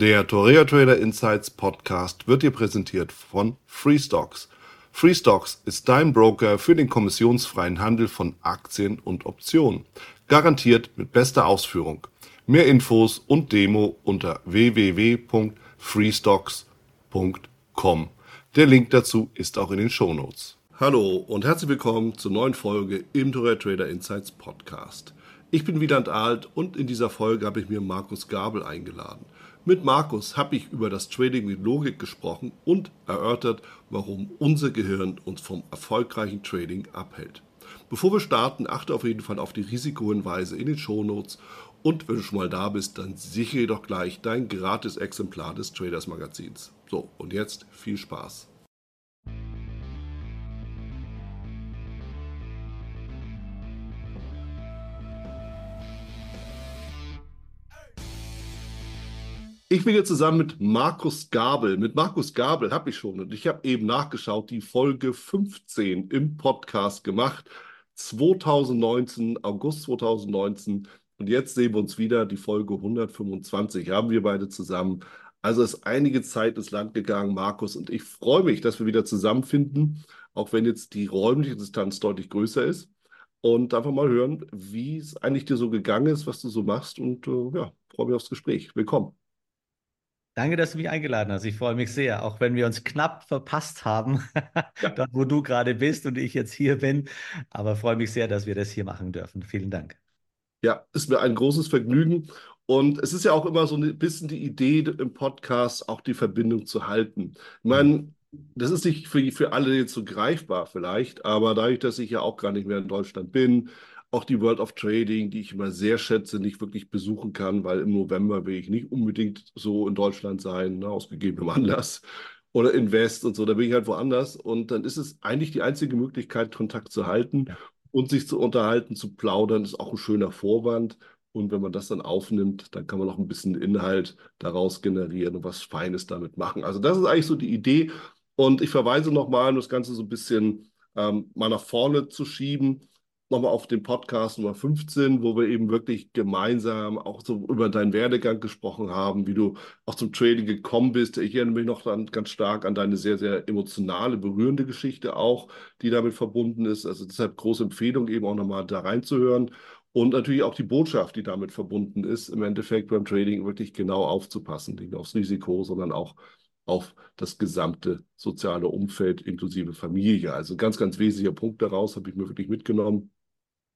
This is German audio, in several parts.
Der Torea Trader Insights Podcast wird dir präsentiert von Freestocks. Freestocks ist dein Broker für den kommissionsfreien Handel von Aktien und Optionen. Garantiert mit bester Ausführung. Mehr Infos und Demo unter www.freestocks.com. Der Link dazu ist auch in den Show Notes. Hallo und herzlich willkommen zur neuen Folge im Torea Trader Insights Podcast. Ich bin Wieland Alt und in dieser Folge habe ich mir Markus Gabel eingeladen. Mit Markus habe ich über das Trading mit Logik gesprochen und erörtert, warum unser Gehirn uns vom erfolgreichen Trading abhält. Bevor wir starten, achte auf jeden Fall auf die Risikohinweise in den Shownotes und wenn du schon mal da bist, dann sichere doch gleich dein gratis Exemplar des Traders Magazins. So, und jetzt viel Spaß. Ich bin hier zusammen mit Markus Gabel. Mit Markus Gabel habe ich schon und ich habe eben nachgeschaut, die Folge 15 im Podcast gemacht. 2019, August 2019. Und jetzt sehen wir uns wieder, die Folge 125 haben wir beide zusammen. Also ist einige Zeit ins Land gegangen, Markus, und ich freue mich, dass wir wieder zusammenfinden, auch wenn jetzt die räumliche Distanz deutlich größer ist. Und einfach mal hören, wie es eigentlich dir so gegangen ist, was du so machst. Und äh, ja, freue mich aufs Gespräch. Willkommen. Danke, dass du mich eingeladen hast. Ich freue mich sehr, auch wenn wir uns knapp verpasst haben, ja. dort wo du gerade bist und ich jetzt hier bin. Aber freue mich sehr, dass wir das hier machen dürfen. Vielen Dank. Ja, ist mir ein großes Vergnügen. Und es ist ja auch immer so ein bisschen die Idee im Podcast, auch die Verbindung zu halten. Ich meine, das ist nicht für, für alle jetzt so greifbar vielleicht, aber dadurch, dass ich ja auch gar nicht mehr in Deutschland bin, auch die World of Trading, die ich immer sehr schätze, nicht wirklich besuchen kann, weil im November will ich nicht unbedingt so in Deutschland sein, ne, aus gegebenem Anlass. Oder Invest und so, da bin ich halt woanders. Und dann ist es eigentlich die einzige Möglichkeit, Kontakt zu halten ja. und sich zu unterhalten, zu plaudern, ist auch ein schöner Vorwand. Und wenn man das dann aufnimmt, dann kann man noch ein bisschen Inhalt daraus generieren und was Feines damit machen. Also das ist eigentlich so die Idee. Und ich verweise nochmal, um das Ganze so ein bisschen ähm, mal nach vorne zu schieben nochmal auf den Podcast Nummer 15, wo wir eben wirklich gemeinsam auch so über deinen Werdegang gesprochen haben, wie du auch zum Trading gekommen bist. Ich erinnere mich noch dann ganz stark an deine sehr, sehr emotionale, berührende Geschichte auch, die damit verbunden ist. Also deshalb große Empfehlung, eben auch nochmal da reinzuhören. Und natürlich auch die Botschaft, die damit verbunden ist, im Endeffekt beim Trading wirklich genau aufzupassen, nicht nur aufs Risiko, sondern auch auf das gesamte soziale Umfeld inklusive Familie. Also ganz, ganz wesentlicher Punkt daraus habe ich mir wirklich mitgenommen.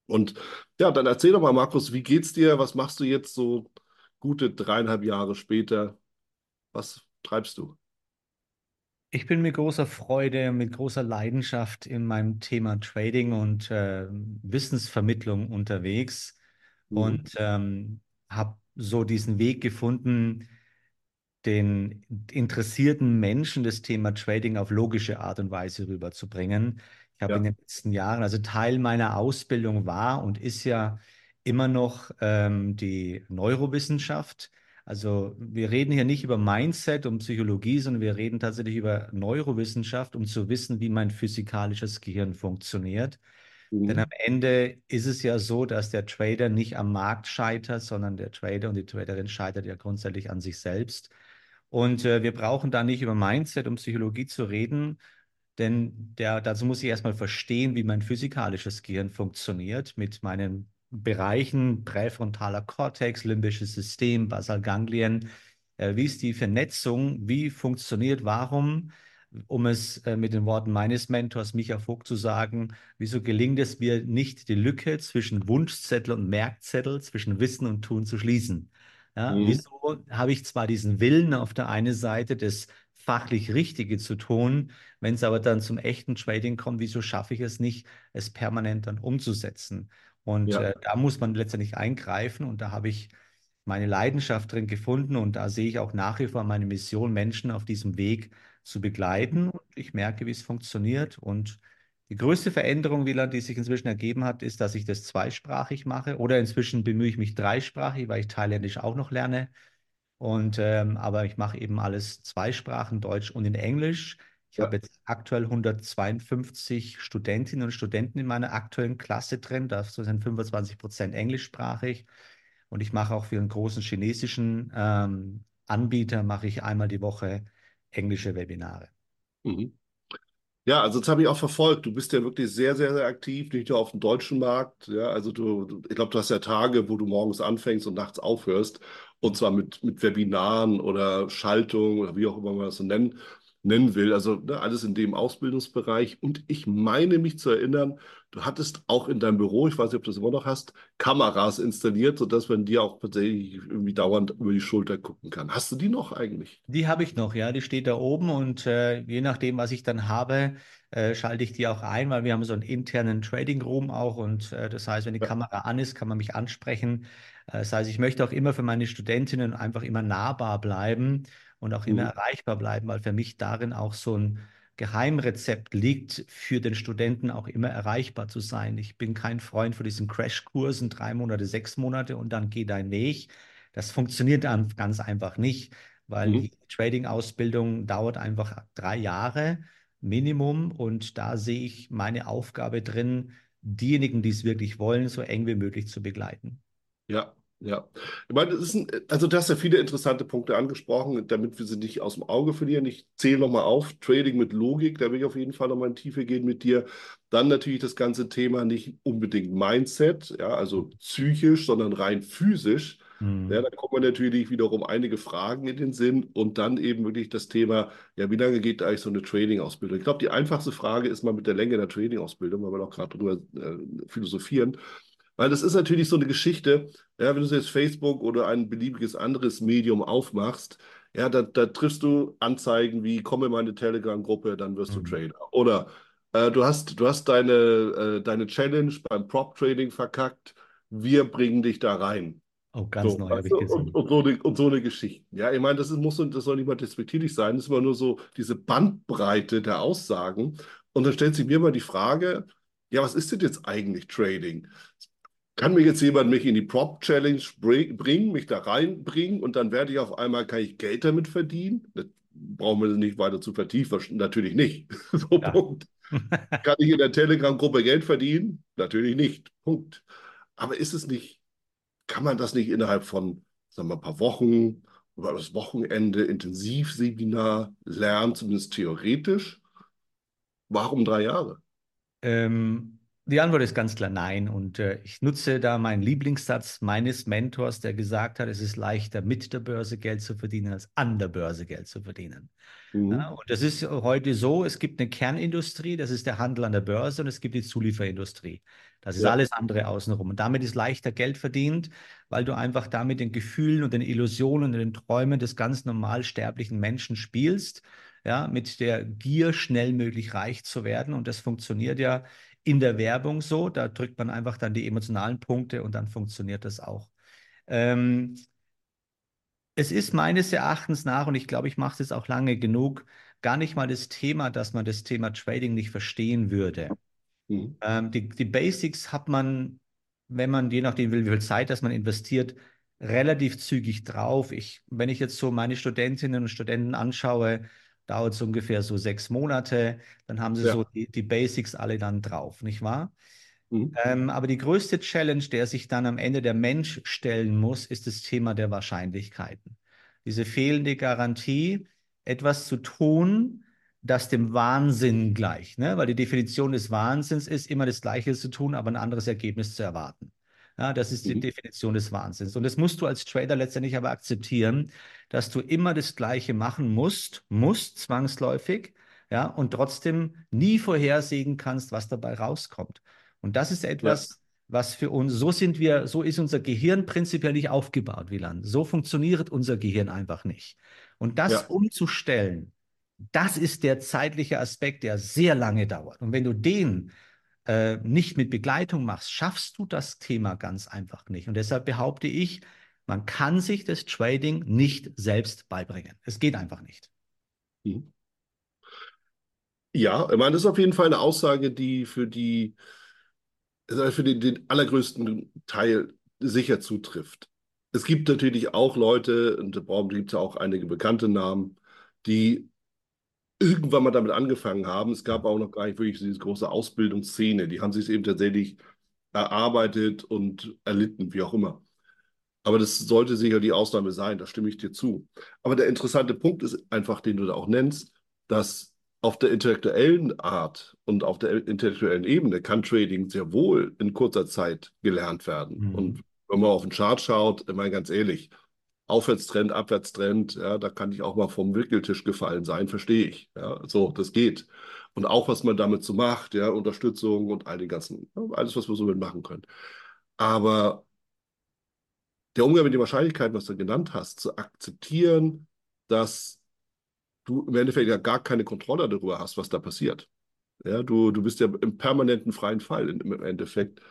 Und ja, dann erzähl doch mal, Markus, wie geht's dir? Was machst du jetzt so gute dreieinhalb Jahre später? Was treibst du? Ich bin mit großer Freude, mit großer Leidenschaft in meinem Thema Trading und äh, Wissensvermittlung unterwegs mhm. und ähm, habe so diesen Weg gefunden, den interessierten Menschen das Thema Trading auf logische Art und Weise rüberzubringen. Habe ja. in den letzten Jahren, also Teil meiner Ausbildung war und ist ja immer noch ähm, die Neurowissenschaft. Also wir reden hier nicht über Mindset und Psychologie, sondern wir reden tatsächlich über Neurowissenschaft, um zu wissen, wie mein physikalisches Gehirn funktioniert. Mhm. Denn am Ende ist es ja so, dass der Trader nicht am Markt scheitert, sondern der Trader und die Traderin scheitert ja grundsätzlich an sich selbst. Und äh, wir brauchen da nicht über Mindset und Psychologie zu reden, denn der, dazu muss ich erstmal verstehen, wie mein physikalisches Gehirn funktioniert mit meinen Bereichen präfrontaler Kortex, limbisches System, Basalganglien. Äh, wie ist die Vernetzung? Wie funktioniert? Warum? Um es äh, mit den Worten meines Mentors Micha Vogt zu sagen, wieso gelingt es mir nicht, die Lücke zwischen Wunschzettel und Merkzettel, zwischen Wissen und Tun zu schließen? Ja, mhm. Wieso habe ich zwar diesen Willen auf der einen Seite des fachlich Richtige zu tun. Wenn es aber dann zum echten Trading kommt, wieso schaffe ich es nicht, es permanent dann umzusetzen? Und ja. äh, da muss man letztendlich eingreifen und da habe ich meine Leidenschaft drin gefunden und da sehe ich auch nach wie vor meine Mission, Menschen auf diesem Weg zu begleiten. Und ich merke, wie es funktioniert. Und die größte Veränderung, Wieland, die sich inzwischen ergeben hat, ist, dass ich das zweisprachig mache oder inzwischen bemühe ich mich dreisprachig, weil ich Thailändisch auch noch lerne. Und ähm, aber ich mache eben alles zwei Sprachen, Deutsch und in Englisch. Ich ja. habe jetzt aktuell 152 Studentinnen und Studenten in meiner aktuellen Klasse drin. Das sind 25 Prozent englischsprachig. Und ich mache auch für einen großen chinesischen ähm, Anbieter mache ich einmal die Woche englische Webinare. Mhm. Ja, also das habe ich auch verfolgt. Du bist ja wirklich sehr, sehr, sehr aktiv, nicht nur auf dem deutschen Markt. Ja, also du, ich glaube, du hast ja Tage, wo du morgens anfängst und nachts aufhörst. Und zwar mit, mit Webinaren oder Schaltung oder wie auch immer man das so nennen, nennen will. Also ne, alles in dem Ausbildungsbereich. Und ich meine mich zu erinnern, du hattest auch in deinem Büro, ich weiß nicht, ob du das immer noch hast, Kameras installiert, sodass man dir auch tatsächlich irgendwie dauernd über die Schulter gucken kann. Hast du die noch eigentlich? Die habe ich noch, ja, die steht da oben und äh, je nachdem, was ich dann habe, äh, schalte ich die auch ein, weil wir haben so einen internen Trading Room auch und äh, das heißt, wenn die ja. Kamera an ist, kann man mich ansprechen. Äh, das heißt, ich möchte auch immer für meine Studentinnen einfach immer nahbar bleiben und auch immer mhm. erreichbar bleiben, weil für mich darin auch so ein Geheimrezept liegt, für den Studenten auch immer erreichbar zu sein. Ich bin kein Freund von diesen Crashkursen, drei Monate, sechs Monate und dann geht dein Weg. Das funktioniert dann ganz einfach nicht, weil mhm. die Trading-Ausbildung dauert einfach drei Jahre Minimum und da sehe ich meine Aufgabe drin, diejenigen, die es wirklich wollen, so eng wie möglich zu begleiten. Ja, ja, ich meine, das ist ein, also du hast ja viele interessante Punkte angesprochen, damit wir sie nicht aus dem Auge verlieren. Ich zähle nochmal auf, Trading mit Logik, da will ich auf jeden Fall nochmal in Tiefe gehen mit dir. Dann natürlich das ganze Thema nicht unbedingt Mindset, ja, also psychisch, sondern rein physisch. Mhm. Ja, da kommen natürlich wiederum einige Fragen in den Sinn und dann eben wirklich das Thema, ja, wie lange geht eigentlich so eine Trading-Ausbildung? Ich glaube, die einfachste Frage ist mal mit der Länge der Trading-Ausbildung, weil wir auch gerade drüber äh, philosophieren. Weil das ist natürlich so eine Geschichte, ja, wenn du jetzt Facebook oder ein beliebiges anderes Medium aufmachst, ja, da, da triffst du Anzeigen wie, komm in meine Telegram-Gruppe, dann wirst mhm. du Trader. Oder äh, du hast, du hast deine, äh, deine Challenge beim Prop-Trading verkackt, wir bringen dich da rein. Oh, ganz so, neu habe ich gesehen. Und, und, so eine, und so eine Geschichte. Ja, ich meine, das, ist, muss, das soll nicht mal despektierlich sein, das ist immer nur so diese Bandbreite der Aussagen. Und dann stellt sich mir mal die Frage, ja, was ist denn jetzt eigentlich Trading? Kann mir jetzt jemand mich in die Prop Challenge bringen, mich da reinbringen und dann werde ich auf einmal, kann ich Geld damit verdienen? Das brauchen wir nicht weiter zu vertiefen, natürlich nicht. so, ja. Punkt. Kann ich in der Telegram-Gruppe Geld verdienen? Natürlich nicht. Punkt. Aber ist es nicht, kann man das nicht innerhalb von, sagen wir, ein paar Wochen oder das Wochenende Intensivseminar lernen, zumindest theoretisch? Warum drei Jahre? Ähm, die Antwort ist ganz klar nein. Und äh, ich nutze da meinen Lieblingssatz meines Mentors, der gesagt hat, es ist leichter mit der Börse Geld zu verdienen, als an der Börse Geld zu verdienen. Mhm. Ja, und das ist heute so, es gibt eine Kernindustrie, das ist der Handel an der Börse und es gibt die Zulieferindustrie. Das ist ja. alles andere außenrum. Und damit ist leichter Geld verdient, weil du einfach damit den Gefühlen und den Illusionen und den Träumen des ganz normal sterblichen Menschen spielst, ja, mit der Gier schnell möglich reich zu werden. Und das funktioniert ja in der Werbung so. Da drückt man einfach dann die emotionalen Punkte und dann funktioniert das auch. Ähm, es ist meines Erachtens nach, und ich glaube, ich mache es jetzt auch lange genug, gar nicht mal das Thema, dass man das Thema Trading nicht verstehen würde. Mhm. Ähm, die, die Basics hat man, wenn man, je nachdem will, wie viel Zeit dass man investiert, relativ zügig drauf. Ich, wenn ich jetzt so meine Studentinnen und Studenten anschaue, dauert es ungefähr so sechs Monate. Dann haben sie ja. so die, die, Basics alle dann drauf, nicht wahr? Mhm. Ähm, aber die größte Challenge, der sich dann am Ende der Mensch stellen muss, ist das Thema der Wahrscheinlichkeiten. Diese fehlende Garantie, etwas zu tun, das dem Wahnsinn gleicht. Ne? Weil die Definition des Wahnsinns ist, immer das Gleiche zu tun, aber ein anderes Ergebnis zu erwarten. Ja, das ist die mhm. Definition des Wahnsinns. Und das musst du als Trader letztendlich aber akzeptieren, dass du immer das Gleiche machen musst, musst zwangsläufig, ja, und trotzdem nie vorhersehen kannst, was dabei rauskommt. Und das ist etwas, ja. was für uns, so sind wir, so ist unser Gehirn prinzipiell nicht aufgebaut, Wieland. So funktioniert unser Gehirn einfach nicht. Und das ja. umzustellen, das ist der zeitliche Aspekt, der sehr lange dauert. Und wenn du den äh, nicht mit Begleitung machst, schaffst du das Thema ganz einfach nicht. Und deshalb behaupte ich, man kann sich das Trading nicht selbst beibringen. Es geht einfach nicht. Mhm. Ja, ich meine, das ist auf jeden Fall eine Aussage, die für die für den, den allergrößten Teil sicher zutrifft. Es gibt natürlich auch Leute, und da gibt es ja auch einige bekannte Namen, die irgendwann mal damit angefangen haben. Es gab auch noch gar nicht wirklich diese große Ausbildungsszene. Die haben sich eben tatsächlich erarbeitet und erlitten, wie auch immer. Aber das sollte sicher die Ausnahme sein, da stimme ich dir zu. Aber der interessante Punkt ist einfach, den du da auch nennst, dass auf der intellektuellen Art und auf der intellektuellen Ebene kann Trading sehr wohl in kurzer Zeit gelernt werden. Mhm. Und wenn man auf den Chart schaut, ich meine ganz ehrlich, Aufwärtstrend, Abwärtstrend, ja, da kann ich auch mal vom Wickeltisch gefallen sein, verstehe ich. Ja, so, das geht. Und auch, was man damit so macht, ja, Unterstützung und all die ganzen, alles, was wir so mitmachen können. Aber der Umgang mit den Wahrscheinlichkeiten, was du genannt hast, zu akzeptieren, dass du im Endeffekt ja gar keine Kontrolle darüber hast, was da passiert. Ja, du, du bist ja im permanenten freien Fall im Endeffekt.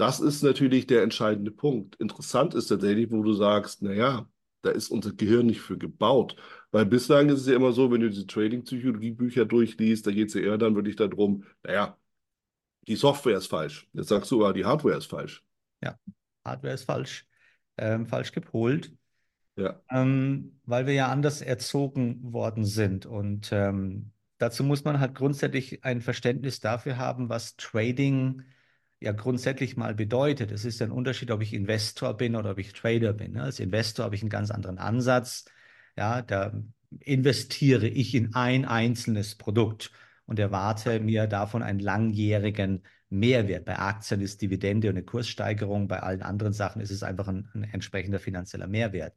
Das ist natürlich der entscheidende Punkt. Interessant ist tatsächlich, wo du sagst, naja, da ist unser Gehirn nicht für gebaut. Weil bislang ist es ja immer so, wenn du diese Trading-Psychologie-Bücher durchliest, da geht es ja eher dann wirklich darum, naja, die Software ist falsch. Jetzt sagst du, aber die Hardware ist falsch. Ja, Hardware ist falsch, ähm, falsch gepolt. Ja. Ähm, weil wir ja anders erzogen worden sind. Und ähm, dazu muss man halt grundsätzlich ein Verständnis dafür haben, was Trading ja grundsätzlich mal bedeutet. Es ist ein Unterschied, ob ich Investor bin oder ob ich Trader bin. Ne? Als Investor habe ich einen ganz anderen Ansatz. Ja, da investiere ich in ein einzelnes Produkt und erwarte mir davon einen langjährigen Mehrwert. Bei Aktien ist Dividende und eine Kurssteigerung, bei allen anderen Sachen ist es einfach ein, ein entsprechender finanzieller Mehrwert.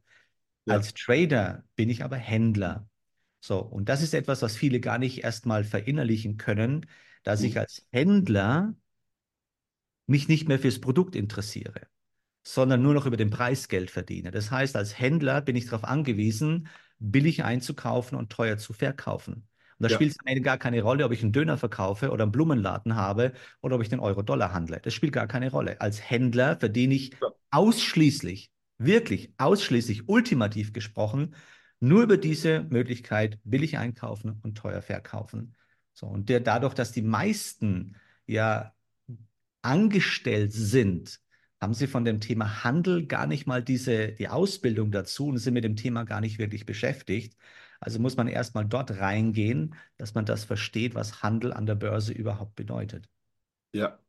Ja. Als Trader bin ich aber Händler. So, und das ist etwas, was viele gar nicht erstmal verinnerlichen können, dass mhm. ich als Händler mich nicht mehr fürs Produkt interessiere, sondern nur noch über den Preis Geld verdiene. Das heißt, als Händler bin ich darauf angewiesen, billig einzukaufen und teuer zu verkaufen. Und da ja. spielt es am Ende gar keine Rolle, ob ich einen Döner verkaufe oder einen Blumenladen habe oder ob ich den Euro-Dollar handle. Das spielt gar keine Rolle. Als Händler verdiene ich ja. ausschließlich, wirklich ausschließlich, ultimativ gesprochen, nur über diese Möglichkeit billig einkaufen und teuer verkaufen. So, und der, dadurch, dass die meisten ja angestellt sind, haben sie von dem Thema Handel gar nicht mal diese, die Ausbildung dazu und sind mit dem Thema gar nicht wirklich beschäftigt. Also muss man erstmal dort reingehen, dass man das versteht, was Handel an der Börse überhaupt bedeutet. Ja,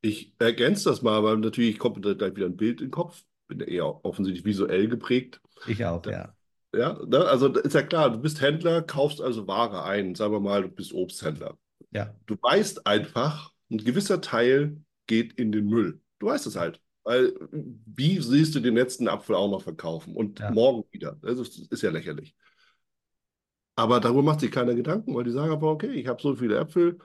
ich ergänze das mal, weil natürlich kommt da gleich wieder ein Bild in den Kopf. Bin ja eher offensichtlich visuell geprägt. Ich auch, da, ja. Ja, ne? also ist ja klar, du bist Händler, kaufst also Ware ein. Sagen wir mal, du bist Obsthändler. Ja. Du weißt einfach, ein gewisser Teil geht in den Müll. Du weißt es halt. Weil wie siehst du den letzten Apfel auch noch verkaufen und ja. morgen wieder? Das ist, ist, ja lächerlich. Aber darüber macht sich keiner Gedanken, weil die sagen aber, okay, ich habe so viele Äpfel,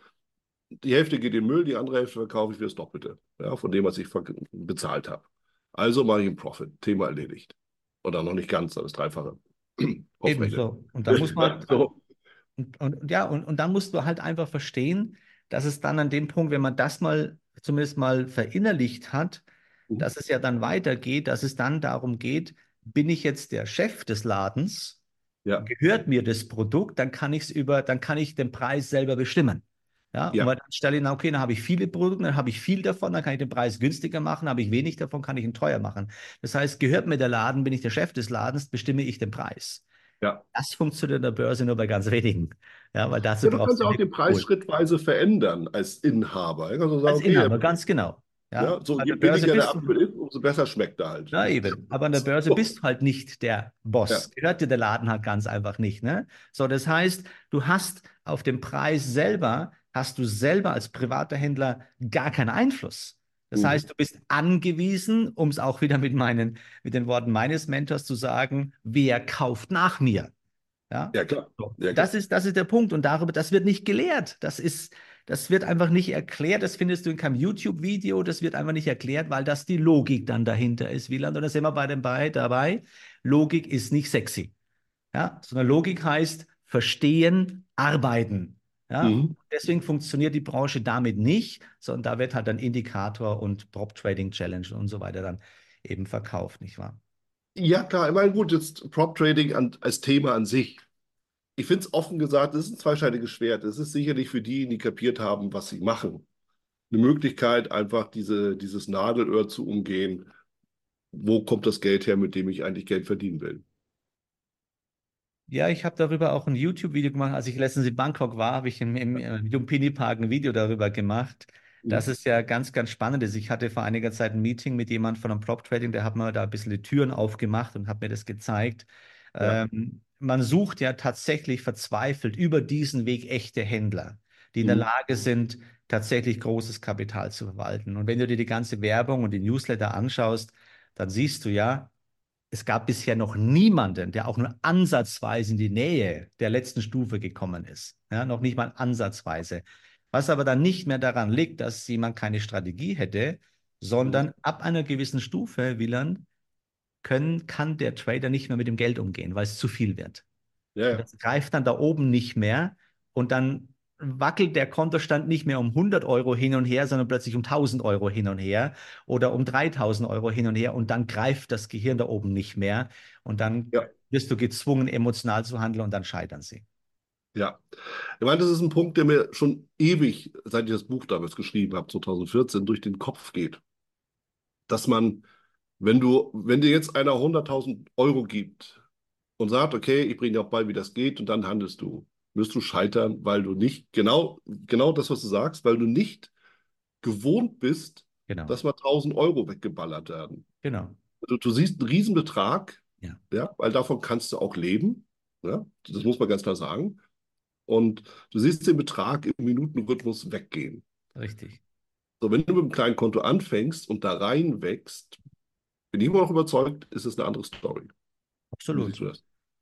die Hälfte geht in den Müll, die andere Hälfte verkaufe ich für das Doppelte ja, von dem, was ich bezahlt habe. Also mache ich einen Profit. Thema erledigt. Oder noch nicht ganz, aber das Dreifache. Ebenso. Und da muss man. so. und, und, ja, und, und dann musst du halt einfach verstehen, dass es dann an dem Punkt, wenn man das mal zumindest mal verinnerlicht hat, mhm. dass es ja dann weitergeht, dass es dann darum geht, bin ich jetzt der Chef des Ladens, ja. gehört mir das Produkt, dann kann ich es über, dann kann ich den Preis selber bestimmen. Ja, ja. und dann stelle ich, okay, dann habe ich viele Produkte, dann habe ich viel davon, dann kann ich den Preis günstiger machen, habe ich wenig davon, kann ich ihn teuer machen. Das heißt, gehört mir der Laden, bin ich der Chef des Ladens, bestimme ich den Preis. Ja. Das funktioniert in der Börse nur bei ganz wenigen. Ja, weil dazu ja, du kannst auch den Preis schrittweise verändern als Inhaber. Also sagen, als okay, Inhaber, ganz genau. Ja, ja so je billiger der Apfel ist, umso besser schmeckt er halt. Ja, eben. Aber an der Börse bist du halt nicht der Boss. Ja. Gehört dir der Laden halt ganz einfach nicht. Ne? So, das heißt, du hast auf den Preis selber, hast du selber als privater Händler gar keinen Einfluss. Das mhm. heißt, du bist angewiesen, um es auch wieder mit, meinen, mit den Worten meines Mentors zu sagen, wer kauft nach mir? Ja, ja klar. Ja, klar. Das, ist, das ist der Punkt. Und darüber, das wird nicht gelehrt. Das ist, das wird einfach nicht erklärt. Das findest du in keinem YouTube-Video. Das wird einfach nicht erklärt, weil das die Logik dann dahinter ist. Wieland, und da sind wir bei dem bei, dabei. Logik ist nicht sexy. Ja, sondern Logik heißt verstehen, arbeiten. Ja, mhm. deswegen funktioniert die Branche damit nicht, sondern da wird halt ein Indikator und Prop Trading Challenge und so weiter dann eben verkauft, nicht wahr? Ja, klar. Ich meine, gut, jetzt Prop Trading an, als Thema an sich. Ich finde es offen gesagt, es ist ein zweischneidiges Schwert. Es ist sicherlich für die, die kapiert haben, was sie machen, eine Möglichkeit, einfach diese, dieses Nadelöhr zu umgehen. Wo kommt das Geld her, mit dem ich eigentlich Geld verdienen will? Ja, ich habe darüber auch ein YouTube-Video gemacht. Als ich letztens in Bangkok war, habe ich im, im, im Lumpini Park ein Video darüber gemacht. Das ist ja ganz, ganz spannend. Ich hatte vor einiger Zeit ein Meeting mit jemandem von einem Prop Trading, der hat mir da ein bisschen die Türen aufgemacht und hat mir das gezeigt. Ja. Ähm, man sucht ja tatsächlich verzweifelt über diesen Weg echte Händler, die in der Mhm. Lage sind, tatsächlich großes Kapital zu verwalten. Und wenn du dir die ganze Werbung und die Newsletter anschaust, dann siehst du ja, es gab bisher noch niemanden, der auch nur ansatzweise in die Nähe der letzten Stufe gekommen ist. Ja, noch nicht mal ansatzweise. Was aber dann nicht mehr daran liegt, dass jemand keine Strategie hätte, sondern Mhm. ab einer gewissen Stufe, Wieland, können, kann der Trader nicht mehr mit dem Geld umgehen, weil es zu viel wird. Ja. das greift dann da oben nicht mehr und dann wackelt der Kontostand nicht mehr um 100 Euro hin und her, sondern plötzlich um 1000 Euro hin und her oder um 3000 Euro hin und her und dann greift das Gehirn da oben nicht mehr und dann Ja. wirst du gezwungen, emotional zu handeln und dann scheitern sie. Ja, ich meine, das ist ein Punkt, der mir schon ewig, seit ich das Buch damals geschrieben habe, 2014, durch den Kopf geht. Dass man, wenn du, wenn dir jetzt einer 100.000 Euro gibt und sagt, okay, ich bringe dir auch bei, wie das geht, und dann handelst du, wirst du scheitern, weil du nicht, genau, genau das, was du sagst, weil du nicht gewohnt bist, Genau, dass mal 1.000 Euro weggeballert werden. genau. Du, du siehst einen Riesenbetrag, Ja. ja, weil davon kannst du auch leben. Ja, das muss man ganz klar sagen. Und du siehst den Betrag im Minutenrhythmus weggehen. Richtig. So, wenn du mit einem kleinen Konto anfängst und da reinwächst, bin ich immer noch überzeugt, ist es eine andere Story. Absolut.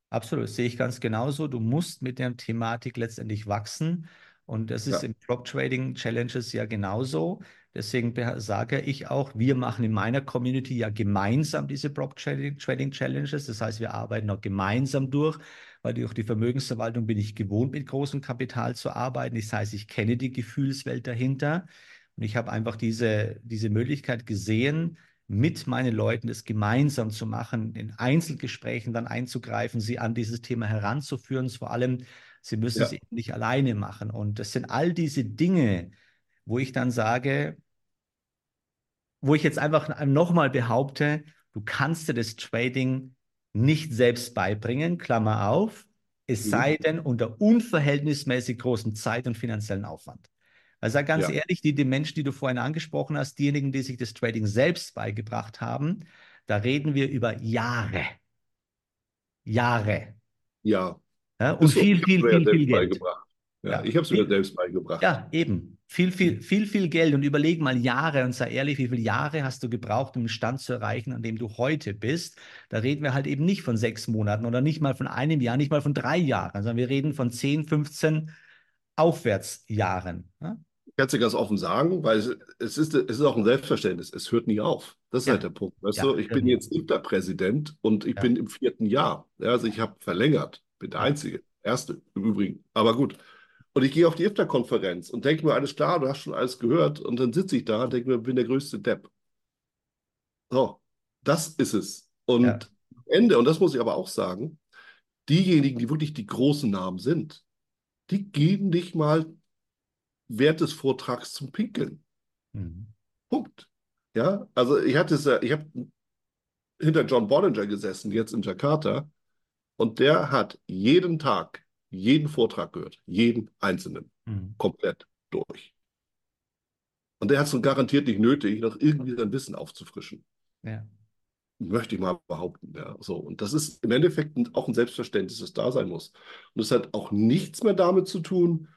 Absolut, das sehe ich ganz genauso. Du musst mit der Thematik letztendlich wachsen. Und das ist Ja. im Prop Trading Challenges ja genauso. Deswegen sage ich auch, wir machen in meiner Community ja gemeinsam diese Trading, Trading Challenges. Das heißt, wir arbeiten auch gemeinsam durch, weil durch die Vermögensverwaltung bin ich gewohnt, mit großem Kapital zu arbeiten. Das heißt, ich kenne die Gefühlswelt dahinter. Und ich habe einfach diese, diese Möglichkeit gesehen, mit meinen Leuten das gemeinsam zu machen, in Einzelgesprächen dann einzugreifen, sie an dieses Thema heranzuführen. Vor allem, sie müssen Ja. es eben nicht alleine machen. Und das sind all diese Dinge, wo ich dann sage, wo ich jetzt einfach nochmal behaupte, du kannst dir das Trading nicht selbst beibringen, Klammer auf, es Mhm. sei denn unter unverhältnismäßig großem Zeit- und finanziellen Aufwand. Also sag ganz Ja. ehrlich, die, die Menschen, die du vorhin angesprochen hast, diejenigen, die sich das Trading selbst beigebracht haben, da reden wir über Jahre. Jahre. Ja. Ja, und so. viel, viel, viel, viel Geld. Ja, Ja. ich habe es mir selbst beigebracht. Ja, eben. Viel, viel, viel, viel Geld. Und überleg mal Jahre und sei ehrlich, wie viele Jahre hast du gebraucht, um den Stand zu erreichen, an dem du heute bist? Da reden wir halt eben nicht von sechs Monaten oder nicht mal von einem Jahr, nicht mal von drei Jahren, sondern wir reden von 10, 15 Aufwärtsjahren. Ja, Ich kann es dir ganz offen sagen, weil es, es, ist, es ist auch ein Selbstverständnis. Es hört nie auf. Das ist Ja. halt der Punkt. Weißt Ja, du, ich bin jetzt Interpräsident und ich bin im vierten Jahr. Ja, also ich habe verlängert. Bin der. Einzige. Erste im Übrigen. Aber gut. Und ich gehe auf die IFTA-Konferenz und denke mir, alles klar, du hast schon alles gehört. Und dann sitze ich da und denke mir, bin der größte Depp. So, das ist es. Und Ja. am Ende, und das muss ich aber auch sagen, diejenigen, die wirklich die großen Namen sind, die geben nicht mal während des Vortrags zum Pinkeln. Mhm. Punkt. Ja, also ich hatte es ich habe hinter John Bollinger gesessen, jetzt in Jakarta, und der hat jeden Tag jeden Vortrag gehört, jeden einzelnen, Mhm. komplett durch. Und der hat es garantiert nicht nötig, noch irgendwie sein Wissen aufzufrischen. Ja. Möchte ich mal behaupten. Ja, so. Und das ist im Endeffekt auch ein Selbstverständnis, das da sein muss. Und es hat auch nichts mehr damit zu tun,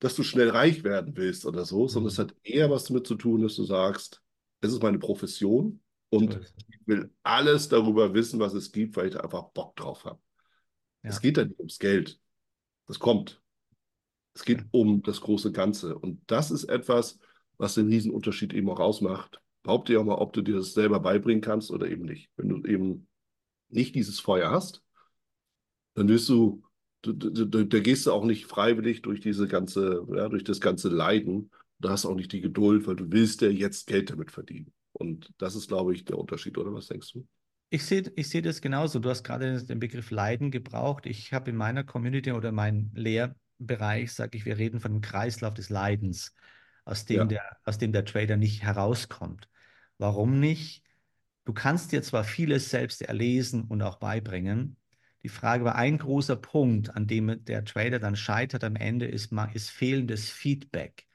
dass du schnell reich werden willst oder so, sondern es Mhm. hat eher was damit zu tun, dass du sagst, es ist meine Profession So und es. ich will alles darüber wissen, was es gibt, weil ich da einfach Bock drauf habe. Ja. Es geht da nicht ums Geld. Das kommt. Es geht um das große Ganze. Und das ist etwas, was den Riesenunterschied eben auch ausmacht. Behaupte ja mal, ob du dir das selber beibringen kannst oder eben nicht. Wenn du eben nicht dieses Feuer hast, dann wirst du, da gehst du auch nicht freiwillig durch diese ganze, ja, durch das ganze Leiden. Du hast auch nicht die Geduld, weil du willst ja jetzt Geld damit verdienen. Und das ist, glaube ich, der Unterschied, oder was denkst du? Ich sehe ich sehe das genauso. Du hast gerade den Begriff Leiden gebraucht. Ich habe in meiner Community oder meinem Lehrbereich, sage ich, wir reden von dem Kreislauf des Leidens, aus dem Ja. der, aus dem der Trader nicht herauskommt. Warum nicht? Du kannst dir zwar vieles selbst erlesen und auch beibringen. Die Frage war ein großer Punkt, an dem der Trader dann scheitert am Ende, ist, ist fehlendes Feedback.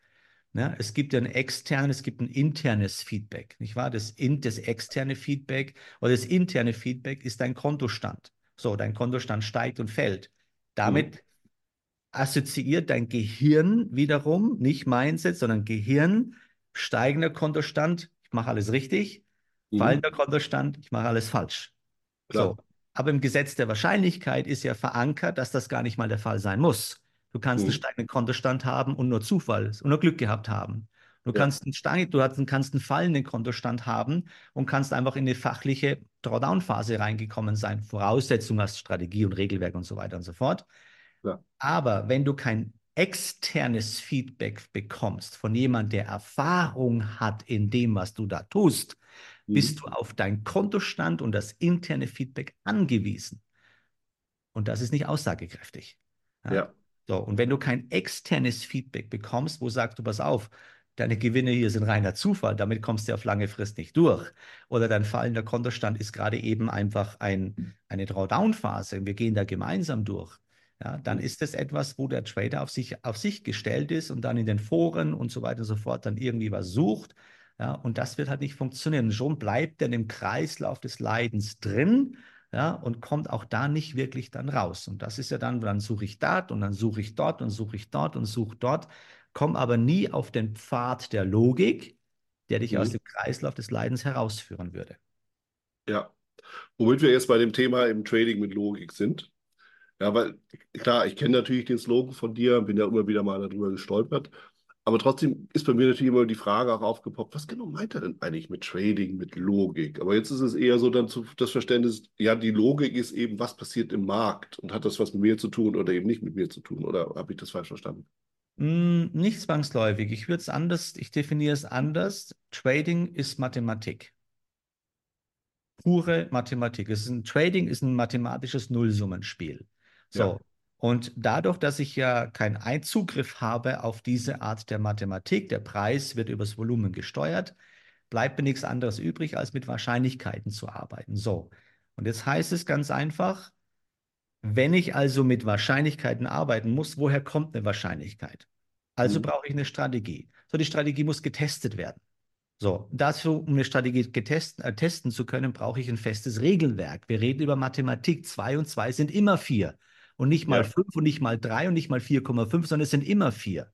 Ja, es gibt ein externes, es gibt ein internes Feedback, nicht wahr? Das, in, das externe Feedback oder das interne Feedback ist dein Kontostand. So, dein Kontostand steigt und fällt. Damit mhm. assoziiert dein Gehirn wiederum, nicht Mindset, sondern Gehirn, steigender Kontostand, ich mache alles richtig, mhm. fallender Kontostand, ich mache alles falsch. Klar. So. Aber im Gesetz der Wahrscheinlichkeit ist ja verankert, dass das gar nicht mal der Fall sein muss. Du kannst mhm. einen steigenden Kontostand haben und nur Zufall und nur Glück gehabt haben. Du ja. kannst einen Stein, du kannst einen fallenden Kontostand haben und kannst einfach in eine fachliche Drawdown-Phase reingekommen sein. Voraussetzung hast Strategie und Regelwerk und so weiter und so fort. Ja. Aber wenn du kein externes Feedback bekommst von jemandem, der Erfahrung hat in dem, was du da tust, mhm. bist du auf deinen Kontostand und das interne Feedback angewiesen. Und das ist nicht aussagekräftig. Ja. ja. So, und wenn du kein externes Feedback bekommst, wo sagst du, pass auf, deine Gewinne hier sind reiner Zufall, damit kommst du auf lange Frist nicht durch. Oder dein fallender Kontostand ist gerade eben einfach ein, eine Drawdown-Phase. Wir gehen da gemeinsam durch. Ja, dann ist es etwas, wo der Trader auf sich, auf sich gestellt ist und dann in den Foren und so weiter und so fort dann irgendwie was sucht. Ja, und das wird halt nicht funktionieren. Schon bleibt er im Kreislauf des Leidens drin ja, und kommt auch da nicht wirklich dann raus. Und das ist ja dann, dann suche ich dort und dann suche ich dort und suche ich dort und suche dort, komme aber nie auf den Pfad der Logik, der dich mhm. aus dem Kreislauf des Leidens herausführen würde. Ja, womit wir jetzt bei dem Thema im Trading mit Logik sind. Ja, weil klar, ich kenne natürlich den Slogan von dir, bin ja immer wieder mal darüber gestolpert. Aber trotzdem ist bei mir natürlich immer die Frage auch aufgepoppt, was genau meint er denn eigentlich mit Trading, mit Logik? Aber jetzt ist es eher so dann zu, das Verständnis, ja, die Logik ist eben, was passiert im Markt und hat das was mit mir zu tun oder eben nicht mit mir zu tun? Oder habe ich das falsch verstanden? Mm, nicht zwangsläufig. Ich würde es anders, ich definiere es anders. Trading ist Mathematik. Pure Mathematik. Es ist ein, Trading ist ein mathematisches Nullsummenspiel. So. Ja. Und dadurch, dass ich ja keinen Einzugriff habe auf diese Art der Mathematik, der Preis wird übers Volumen gesteuert, bleibt mir nichts anderes übrig, als mit Wahrscheinlichkeiten zu arbeiten. So. Und jetzt heißt es ganz einfach, wenn ich also mit Wahrscheinlichkeiten arbeiten muss, woher kommt eine Wahrscheinlichkeit? Also mhm. brauche ich eine Strategie. So, die Strategie muss getestet werden. So, dazu, um eine Strategie getest, äh, testen zu können, brauche ich ein festes Regelwerk. Wir reden über Mathematik. Zwei und zwei sind immer vier. Und nicht mal ja. fünf und nicht mal drei und nicht mal 4,5, sondern es sind immer vier.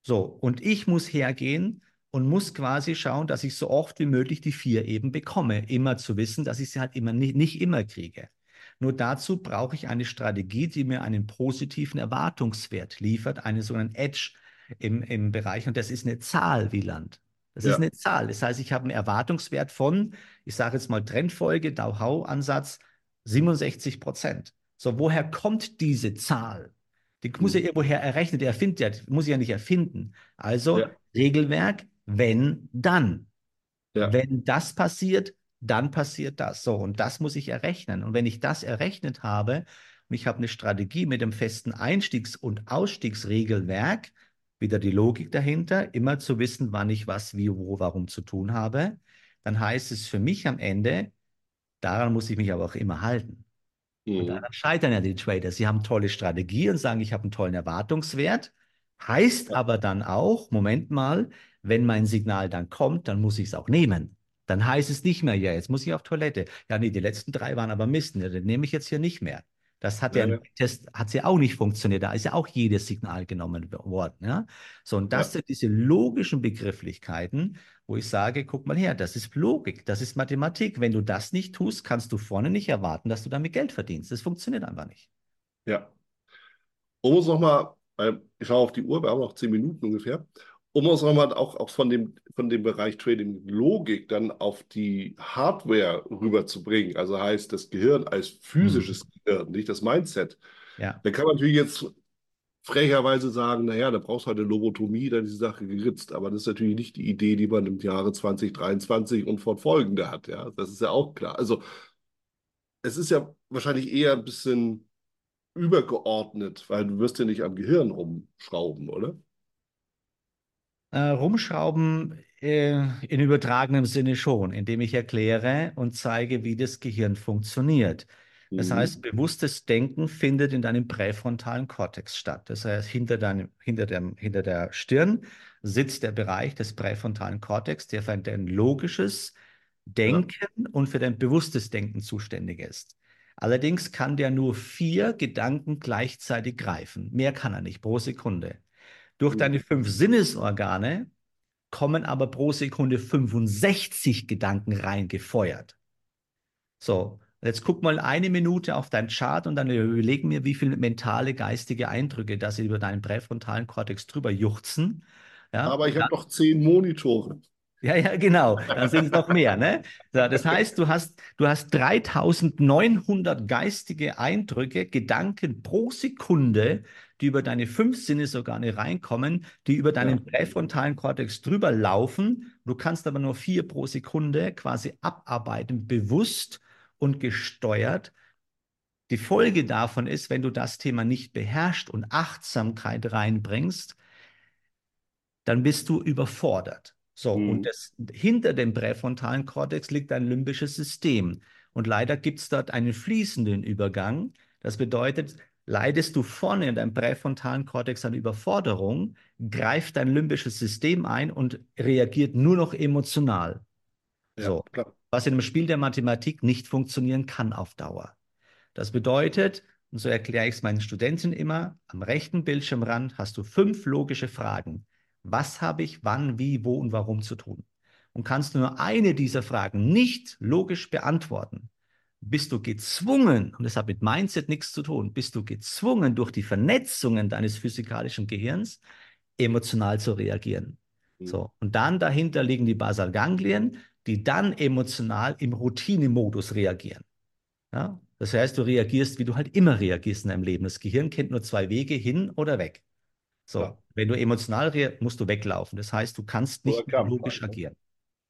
So, und ich muss hergehen und muss quasi schauen, dass ich so oft wie möglich die vier eben bekomme. Immer zu wissen, dass ich sie halt immer nicht, nicht immer kriege. Nur dazu brauche ich eine Strategie, die mir einen positiven Erwartungswert liefert, einen sogenannten Edge im, im Bereich. Und das ist eine Zahl, Wieland. Das ja. ist eine Zahl. Das heißt, ich habe einen Erwartungswert von, ich sage jetzt mal Trendfolge, Dow-How-Ansatz, 67 Prozent. So, woher kommt diese Zahl? Die muss ja hm. irgendwoher errechnet, er erfindet ja, muss ja nicht erfinden. Also ja. Regelwerk, wenn, dann. Ja. Wenn das passiert, dann passiert das. So, und das muss ich errechnen. Und wenn ich das errechnet habe und ich habe eine Strategie mit dem festen Einstiegs- und Ausstiegsregelwerk, wieder die Logik dahinter, immer zu wissen, wann ich was, wie, wo, warum zu tun habe, dann heißt es für mich am Ende, daran muss ich mich aber auch immer halten. Mhm. Und daran scheitern ja die Trader. Sie haben tolle Strategie und sagen, ich habe einen tollen Erwartungswert. Heißt aber dann auch, Moment mal, wenn mein Signal dann kommt, dann muss ich es auch nehmen. Dann heißt es nicht mehr, ja, jetzt muss ich auf Toilette. Ja, nee, die letzten drei waren aber Mist. Ne, den nehme ich jetzt hier nicht mehr. Das hat ja, ja, Test hat ja auch nicht funktioniert. Da ist ja auch jedes Signal genommen worden. Ja? So, und das ja. sind diese logischen Begrifflichkeiten, wo ich sage, guck mal her, das ist Logik, das ist Mathematik. Wenn du das nicht tust, kannst du vorne nicht erwarten, dass du damit Geld verdienst. Das funktioniert einfach nicht. Ja. Um uns nochmal, ich schaue auf die Uhr, wir haben noch zehn Minuten ungefähr, um uns nochmal auch, auch von, dem, von dem Bereich Trading Logik dann auf die Hardware rüberzubringen, also heißt das Gehirn als physisches mhm. Gehirn, nicht das Mindset. Ja. Dann kann man natürlich jetzt frecherweise sagen, naja, da brauchst du halt eine Lobotomie, dann ist die Sache geritzt. Aber das ist natürlich nicht die Idee, die man im Jahre 2023 und fortfolgende hat. Ja, das ist ja auch klar. Also es ist ja wahrscheinlich eher ein bisschen übergeordnet, weil du wirst ja nicht am Gehirn rumschrauben, oder? Äh, rumschrauben äh, in übertragenem Sinne schon, indem ich erkläre und zeige, wie das Gehirn funktioniert. Das Mhm. heißt, bewusstes Denken findet in deinem präfrontalen Kortex statt. Das heißt, hinter deinem, hinter dem, hinter der Stirn sitzt der Bereich des präfrontalen Kortex, der für dein logisches Ja. Denken und für dein bewusstes Denken zuständig ist. Allerdings kann der nur vier Gedanken gleichzeitig greifen. Mehr kann er nicht pro Sekunde. Durch Mhm. deine fünf Sinnesorgane kommen aber pro Sekunde 65 Gedanken reingefeuert. So, jetzt guck mal eine Minute auf dein Chart und dann überleg mir, wie viele mentale, geistige Eindrücke, dass sie über deinen präfrontalen Kortex drüber juchzen. Ja, Aber ich habe noch zehn Monitore. ja, ja, genau. Dann sind es noch mehr, ne? So, das heißt, du hast, du hast 3900 geistige Eindrücke, Gedanken pro Sekunde, die über deine fünf Sinnesorgane reinkommen, die über deinen Ja. präfrontalen Kortex drüber laufen. Du kannst aber nur vier pro Sekunde quasi abarbeiten, bewusst und gesteuert. Die Folge davon ist, wenn du das Thema nicht beherrschst und Achtsamkeit reinbringst, dann bist du überfordert. So, und Mhm. das, hinter dem präfrontalen Kortex liegt ein limbisches System. Und leider gibt es dort einen fließenden Übergang. Das bedeutet, leidest du vorne in deinem präfrontalen Kortex an Überforderung, greift dein limbisches System ein und reagiert nur noch emotional. Ja, So, klar. was in einem Spiel der Mathematik nicht funktionieren kann auf Dauer. Das bedeutet, und so erkläre ich es meinen Studenten immer, am rechten Bildschirmrand hast du fünf logische Fragen. Was habe ich wann, wie, wo und warum zu tun? Und kannst du nur eine dieser Fragen nicht logisch beantworten, bist du gezwungen, und das hat mit Mindset nichts zu tun, bist du gezwungen, durch die Vernetzungen deines physikalischen Gehirns emotional zu reagieren. Mhm. So, und dann dahinter liegen die Basalganglien, die dann emotional im Routinemodus reagieren. Ja? Das heißt, du reagierst, wie du halt immer reagierst in deinem Leben. Das Gehirn kennt nur zwei Wege, hin oder weg. So, Ja. wenn du emotional reagierst, musst du weglaufen. Das heißt, du kannst nicht logisch agieren.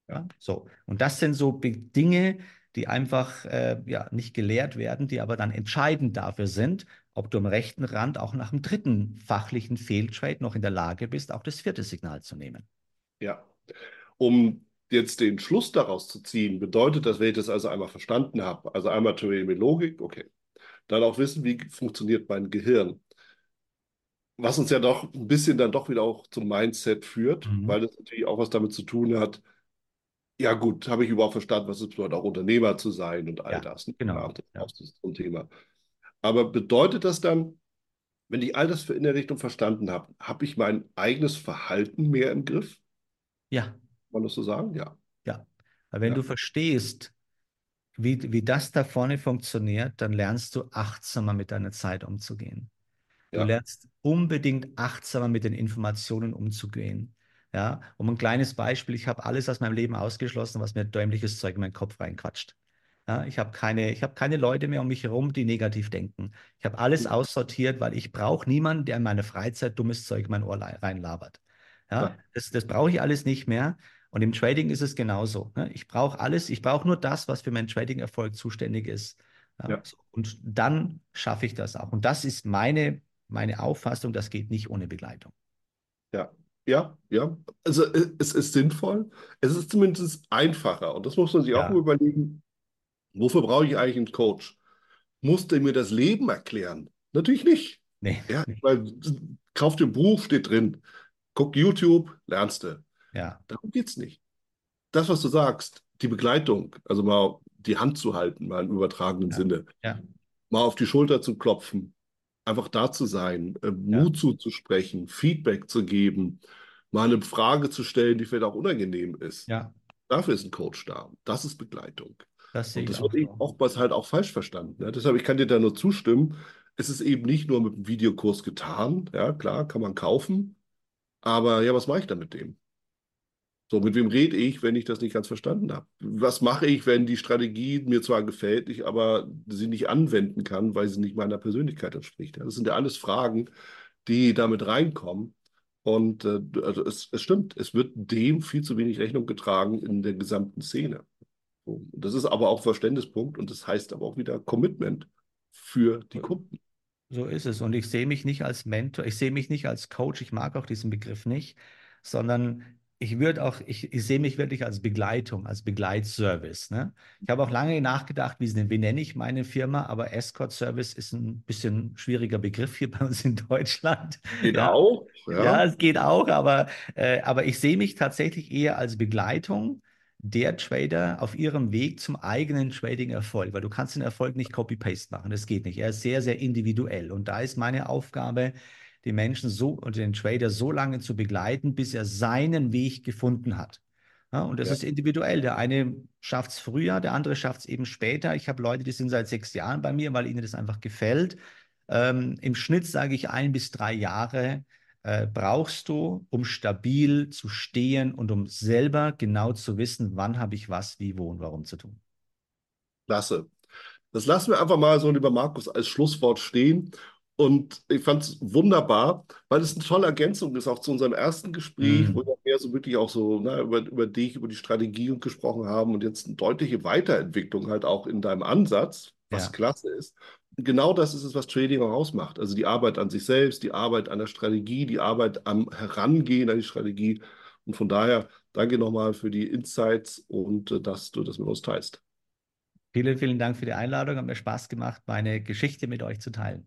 Ja. So, und das sind so Dinge, die einfach äh, ja, nicht gelehrt werden, die aber dann entscheidend dafür sind, ob du am rechten Rand auch nach dem dritten fachlichen Fehltrade noch in der Lage bist, auch das vierte Signal zu nehmen. Ja. Um jetzt den Schluss daraus zu ziehen, bedeutet das, wenn ich das also einmal verstanden habe, also einmal Theorie mit Logik, okay, dann auch wissen, wie funktioniert mein Gehirn. Was uns ja doch ein bisschen dann doch wieder auch zum Mindset führt, Mhm. weil das natürlich auch was damit zu tun hat, ja gut, habe ich überhaupt verstanden, was es bedeutet, auch Unternehmer zu sein und all Ja, das. genau. Ja, das Ja. ist so ein Thema. Aber bedeutet das dann, wenn ich all das verinnerlicht und verstanden habe, habe ich mein eigenes Verhalten mehr im Griff? Ja, Kann man das so sagen? Ja. ja. Weil wenn Ja. du verstehst, wie, wie das da vorne funktioniert, dann lernst du achtsamer mit deiner Zeit umzugehen. Du lernst unbedingt achtsamer mit den Informationen umzugehen. Ja, um ein kleines Beispiel, ich habe alles aus meinem Leben ausgeschlossen, was mir dämliches Zeug in meinen Kopf reinquatscht. Ja, ich habe keine, ich habe keine Leute mehr um mich herum, die negativ denken. Ich habe alles aussortiert, weil ich brauche niemanden, der in meine Freizeit dummes Zeug in mein Ohr reinlabert. Ja, Ja. das, das brauche ich alles nicht mehr. Und im Trading ist es genauso. Ne? Ich brauche alles, ich brauche nur das, was für meinen Trading-Erfolg zuständig ist. Ja. Und dann schaffe ich das auch. Und das ist meine, meine Auffassung, das geht nicht ohne Begleitung. Ja, ja, ja. Also äh, es ist sinnvoll. Es ist zumindest einfacher. Und das muss man sich auch Ja. überlegen. Wofür brauche ich eigentlich einen Coach? Muss der mir das Leben erklären? Natürlich nicht. Nee, Ja, weil kauf dir ein Buch, steht drin. Guck YouTube, lernst du. Ja, Darum geht es nicht. Das, was du sagst, die Begleitung, also mal die Hand zu halten, mal im übertragenen Ja. Sinne, ja, mal auf die Schulter zu klopfen, einfach da zu sein, äh, Mut zuzusprechen, Feedback zu geben, mal eine Frage zu stellen, die vielleicht auch unangenehm ist. ja, Dafür ist ein Coach da. Das ist Begleitung. das sehe Und ich das auch wird eben so. oftmals halt auch falsch verstanden. Ne? Deshalb, ich kann dir da nur zustimmen. Es ist eben nicht nur mit einem Videokurs getan. Ja, klar, kann man kaufen. Aber ja, was mache ich dann mit dem? So, mit wem rede ich, wenn ich das nicht ganz verstanden habe? Was mache ich, wenn die Strategie mir zwar gefällt, ich aber sie nicht anwenden kann, weil sie nicht meiner Persönlichkeit entspricht? Das sind ja alles Fragen, die damit reinkommen. Und äh, also es, es stimmt, es wird dem viel zu wenig Rechnung getragen in der gesamten Szene. So, das ist aber auch Verständnispunkt und das heißt aber auch wieder Commitment für die Kunden. So ist es. Und ich sehe mich nicht als Mentor, ich sehe mich nicht als Coach, ich mag auch diesen Begriff nicht, sondern ich würde auch, ich, ich sehe mich wirklich als Begleitung, als Begleitservice. Ne? Ich habe auch lange nachgedacht, wie, wie nenne ich meine Firma, aber Escort Service ist ein bisschen schwieriger Begriff hier bei uns in Deutschland. Geht ja. auch. Ja. ja. es geht auch, aber, äh, aber ich sehe mich tatsächlich eher als Begleitung der Trader auf ihrem Weg zum eigenen Trading-Erfolg, weil du kannst den Erfolg nicht Copy-Paste machen, das geht nicht. Er ist sehr, sehr individuell und da ist meine Aufgabe, den Menschen so und den Trader so lange zu begleiten, bis er seinen Weg gefunden hat. Ja, und das ja. ist individuell. Der eine schafft es früher, der andere schafft es eben später. Ich habe Leute, die sind seit sechs Jahren bei mir, weil ihnen das einfach gefällt. Ähm, Im Schnitt sage ich ein bis drei Jahre äh, brauchst du, um stabil zu stehen und um selber genau zu wissen, wann habe ich was, wie, wo und warum zu tun. Klasse. Das lassen wir einfach mal so, lieber Markus, als Schlusswort stehen. Und ich fand es wunderbar, weil es eine tolle Ergänzung ist, auch zu unserem ersten Gespräch, mm. wo wir mehr so wirklich auch so na, über, über dich, über die Strategie gesprochen haben und jetzt eine deutliche Weiterentwicklung halt auch in deinem Ansatz, was ja. klasse ist. Und genau das ist es, was Trading auch ausmacht. Also die Arbeit an sich selbst, die Arbeit an der Strategie, die Arbeit am Herangehen an die Strategie. Und von daher danke nochmal für die Insights und äh, dass du das mit uns teilst. Vielen, vielen Dank für die Einladung. Hat mir Spaß gemacht, meine Geschichte mit euch zu teilen.